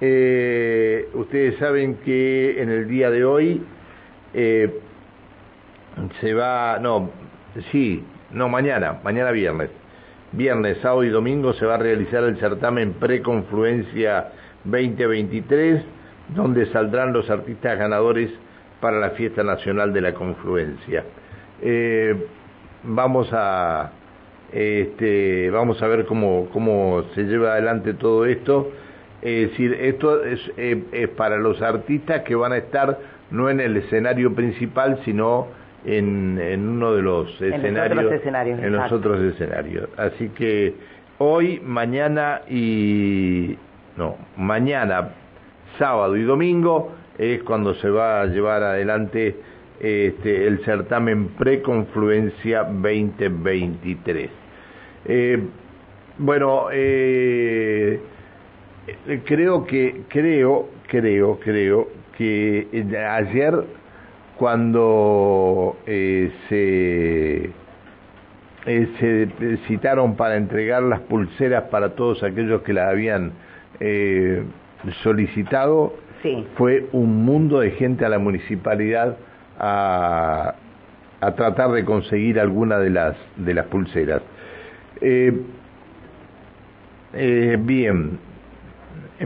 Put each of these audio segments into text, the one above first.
eh, ustedes saben que en el día de hoy eh, se va, no, sí, no, mañana, mañana viernes, viernes, sábado y domingo se va a realizar el certamen Preconfluencia 2023, donde saldrán los artistas ganadores para la Fiesta Nacional de la Confluencia. Eh, vamos a este, vamos a ver cómo, cómo se lleva adelante todo esto. Es decir, esto es, eh, es, para los artistas que van a estar no en el escenario principal, sino en, en uno de los escenarios. Los otros escenarios en los otros escenarios. Así que hoy, mañana y. No, mañana, sábado y domingo es cuando se va a llevar adelante este, el certamen Preconfluencia 2023. Eh, bueno, eh, creo que, creo, creo, creo que ayer cuando eh, se, eh, se citaron para entregar las pulseras para todos aquellos que las habían eh, solicitado, sí. fue un mundo de gente a la municipalidad a, a tratar de conseguir alguna de las de las pulseras. Eh, eh, bien,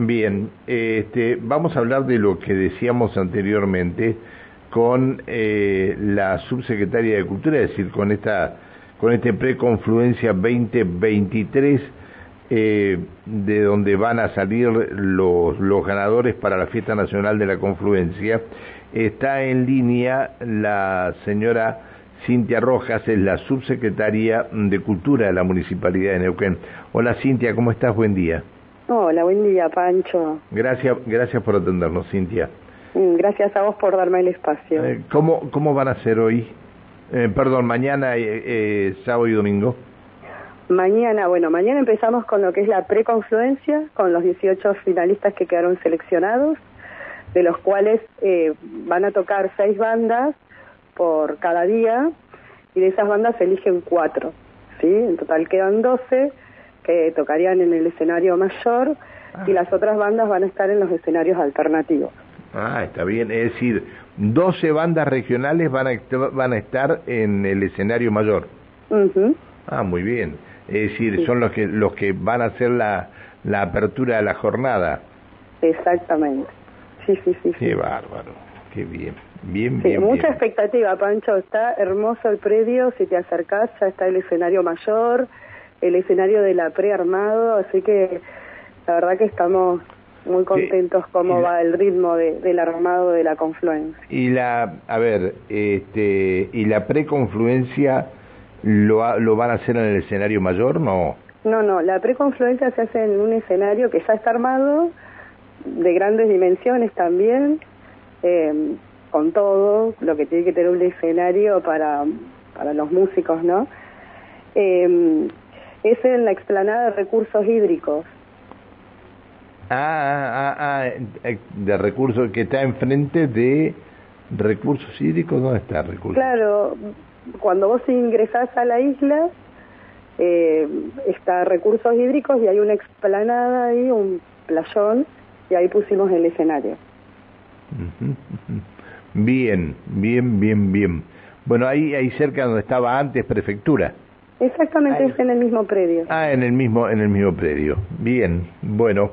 bien. Este, vamos a hablar de lo que decíamos anteriormente con eh, la subsecretaria de Cultura, es decir, con esta con este preconfluencia 2023 eh, de donde van a salir los, los ganadores para la fiesta nacional de la confluencia está en línea la señora Cintia Rojas, es la subsecretaria de Cultura de la Municipalidad de Neuquén. Hola Cintia, ¿cómo estás? Buen día. Hola, buen día, Pancho. Gracias, gracias por atendernos, Cintia. Mm, gracias a vos por darme el espacio. Eh, ¿cómo, ¿Cómo van a ser hoy? Eh, perdón, mañana, eh, eh, sábado y domingo. Mañana, bueno, mañana empezamos con lo que es la preconfluencia, con los 18 finalistas que quedaron seleccionados, de los cuales eh, van a tocar seis bandas por cada día, y de esas bandas se eligen cuatro, ¿sí? En total quedan 12 que tocarían en el escenario mayor, Ah. y las otras bandas van a estar en los escenarios alternativos. Ah, está bien. Es decir, 12 bandas regionales van a, van a estar en el escenario mayor. Ujú. Ah, muy bien. Es decir, Sí. son los que los que van a hacer la, la apertura de la jornada. Exactamente. Sí, sí, sí. sí. Qué bárbaro. Qué bien. Bien, Sí, bien. mucha bien. expectativa, Pancho. Está hermoso el predio. Si te acercás, ya está el escenario mayor, el escenario de la prearmado. Así que la verdad que estamos muy contentos cómo la- va el ritmo de, del armado de la confluencia. Y la, a ver, este, y la preconfluencia lo, lo van a hacer en el escenario mayor, no. No, no, la preconfluencia se hace en un escenario que ya está armado, de grandes dimensiones también, eh, con todo lo que tiene que tener un escenario para, para los músicos, ¿no? Eh, es en la explanada de recursos hídricos. Ah, ah, ah, eh, de recursos que está enfrente de recursos hídricos, ¿dónde está recursos? Claro, cuando vos ingresás a la isla, eh, está recursos hídricos y hay una explanada ahí, un playón, y ahí pusimos el escenario. Bien, bien, bien, bien. Bueno, ahí, ahí cerca donde estaba antes prefectura. Exactamente, Ahí. es en el mismo predio. Ah, en el mismo, en el mismo predio. Bien, bueno.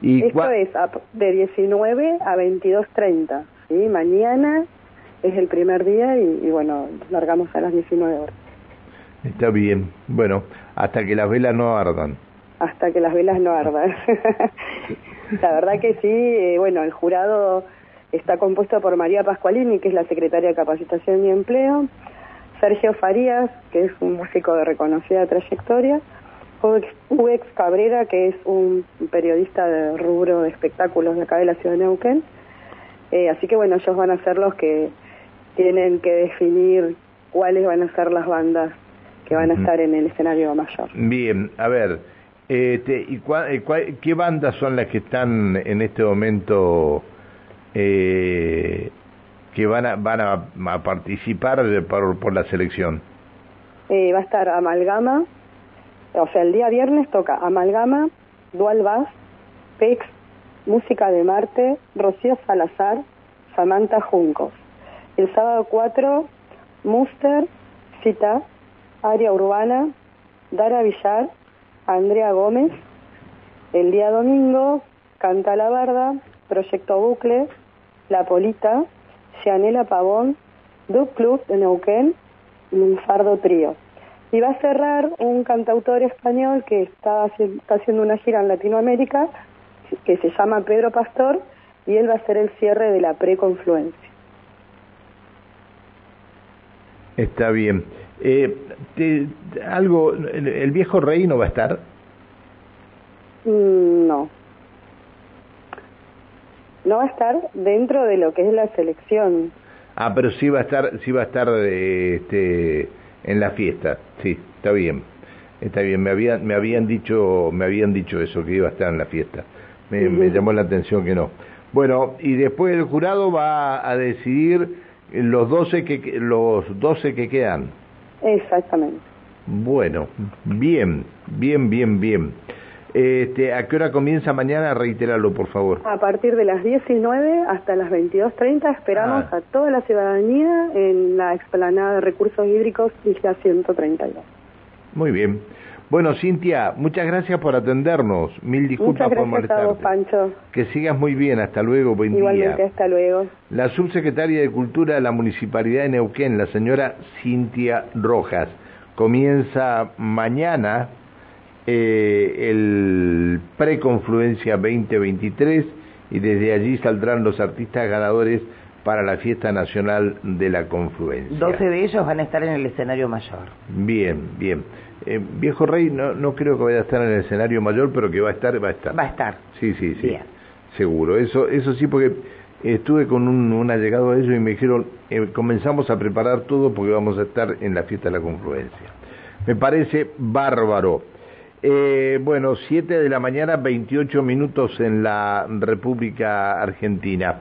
Y Esto es a- de 19 a 22.30, ¿sí? Mañana es el primer día y, y bueno, largamos a las 19 horas, está bien. Bueno, hasta que las velas no ardan. hasta que las velas no ardan. la verdad que sí, eh, bueno, el jurado está compuesto por María Pascualini, que es la secretaria de Capacitación y Empleo, Sergio Farías, que es un músico de reconocida trayectoria, Uex Cabrera, que es un periodista de rubro de espectáculos de acá de la ciudad de Neuquén. Eh, así que bueno, ellos van a ser los que tienen que definir cuáles van a ser las bandas que van a estar en el escenario mayor. Bien, a ver, este, ¿y cua- eh, cua- qué bandas son las que están en este momento eh, que van a, van a, a participar por, por la selección? Eh, va a estar Amalgama, o sea, el día viernes toca Amalgama, Dual Bass, Pex, Música de Marte, Rocío Salazar, Samantha Juncos. El sábado 4, Muster, Cita, Área Urbana, Dara Villar, Andrea Gómez. El día domingo, Canta la Barda, Proyecto Bucle, La Polita, Cianela Pavón, Dub Club de Neuquén y Fardo Trío. Y va a cerrar un cantautor español que está, está haciendo una gira en Latinoamérica, que se llama Pedro Pastor, y él va a ser el cierre de la preconfluencia. Está bien. Eh, algo, ¿El viejo rey no va a estar? Mm, no. No va a estar dentro de lo que es la selección. Ah, pero sí va a estar, sí va a estar este, en la fiesta. Sí, está bien. Está bien, me habían, me habían dicho, me habían dicho eso, que iba a estar en la fiesta. Me, me llamó la atención que no. Bueno, y después el jurado va a decidir los 12 que, los 12 que quedan. Exactamente. Bueno, bien, bien, bien, bien. Este, ¿A qué hora comienza mañana? Reiterarlo, por favor. A partir de las 19 hasta las 22.30 esperamos ah. a toda la ciudadanía en la explanada de recursos hídricos Isla 132. Muy bien. Bueno, Cintia, muchas gracias por atendernos. Mil disculpas por molestarte. A vos, Pancho. Que sigas muy bien. Hasta luego. Buen Igualmente, hasta luego. La subsecretaria de Cultura de la Municipalidad de Neuquén, la señora Cintia Rojas, comienza mañana eh, el Preconfluencia 2023 y desde allí saldrán los artistas ganadores para la fiesta nacional de la confluencia. 12 de ellos van a estar en el escenario mayor. Bien, bien. Eh, Viejo Rey no, no creo que vaya a estar en el escenario mayor, pero que va a estar, va a estar. Va a estar. Sí, sí, sí. Seguro. Eso, eso sí, porque estuve con un, un allegado a ellos y me dijeron, eh, comenzamos a preparar todo porque vamos a estar en la fiesta de la confluencia. Me parece bárbaro. Eh, bueno, 7 de la mañana, 28 minutos en la República Argentina.